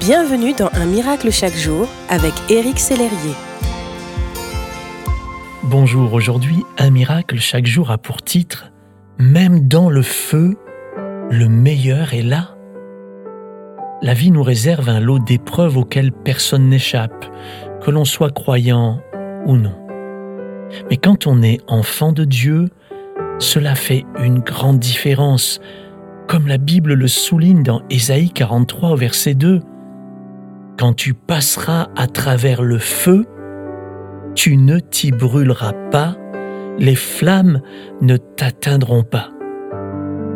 Bienvenue dans Un miracle chaque jour avec Éric Sellerier. Bonjour, aujourd'hui, Un miracle chaque jour a pour titre Même dans le feu, le meilleur est là. La vie nous réserve un lot d'épreuves auxquelles personne n'échappe, que l'on soit croyant ou non. Mais quand on est enfant de Dieu, cela fait une grande différence, comme la Bible le souligne dans Ésaïe 43 verset 2. Quand tu passeras à travers le feu, tu ne t'y brûleras pas, les flammes ne t'atteindront pas.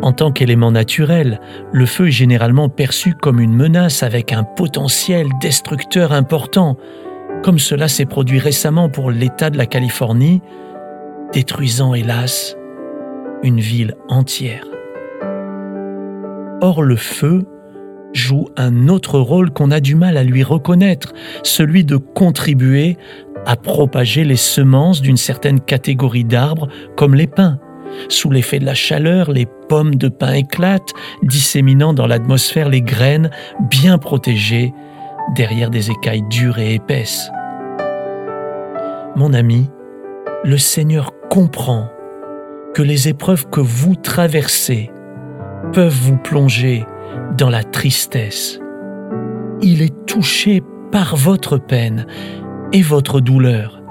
En tant qu'élément naturel, le feu est généralement perçu comme une menace avec un potentiel destructeur important, comme cela s'est produit récemment pour l'État de la Californie, détruisant hélas une ville entière. Or le feu joue un autre rôle qu'on a du mal à lui reconnaître, celui de contribuer à propager les semences d'une certaine catégorie d'arbres comme les pins. Sous l'effet de la chaleur, les pommes de pin éclatent, disséminant dans l'atmosphère les graines bien protégées derrière des écailles dures et épaisses. Mon ami, le Seigneur comprend que les épreuves que vous traversez peuvent vous plonger dans la tristesse. Il est touché par votre peine et votre douleur.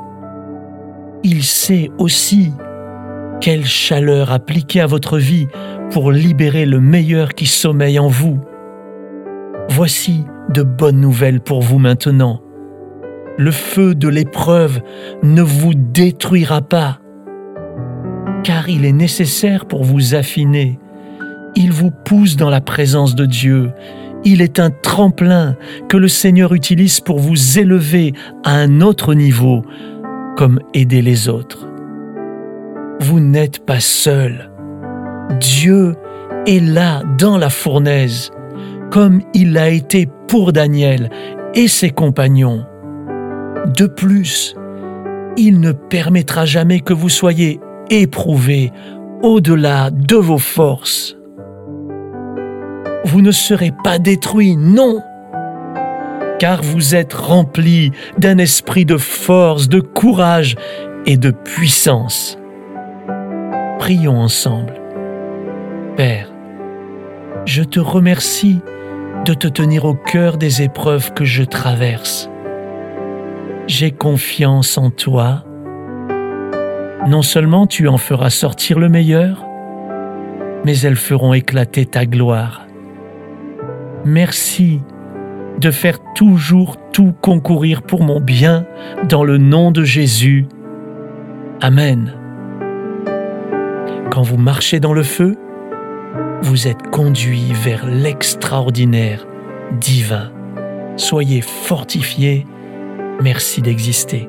Il sait aussi quelle chaleur appliquer à votre vie pour libérer le meilleur qui sommeille en vous. Voici de bonnes nouvelles pour vous maintenant. Le feu de l'épreuve ne vous détruira pas car il est nécessaire pour vous affiner. Il vous pousse dans la présence de Dieu. Il est un tremplin que le Seigneur utilise pour vous élever à un autre niveau, comme aider les autres. Vous n'êtes pas seul. Dieu est là dans la fournaise, comme il l'a été pour Daniel et ses compagnons. De plus, il ne permettra jamais que vous soyez éprouvé au-delà de vos forces. Vous ne serez pas détruit, non, car vous êtes rempli d'un esprit de force, de courage et de puissance. Prions ensemble. Père, je te remercie de te tenir au cœur des épreuves que je traverse. J'ai confiance en toi non seulement tu en feras sortir le meilleur, mais elles feront éclater ta gloire. Merci de faire toujours tout concourir pour mon bien dans le nom de Jésus. Amen. Quand vous marchez dans le feu, vous êtes conduit vers l'extraordinaire divin. Soyez fortifiés. Merci d'exister.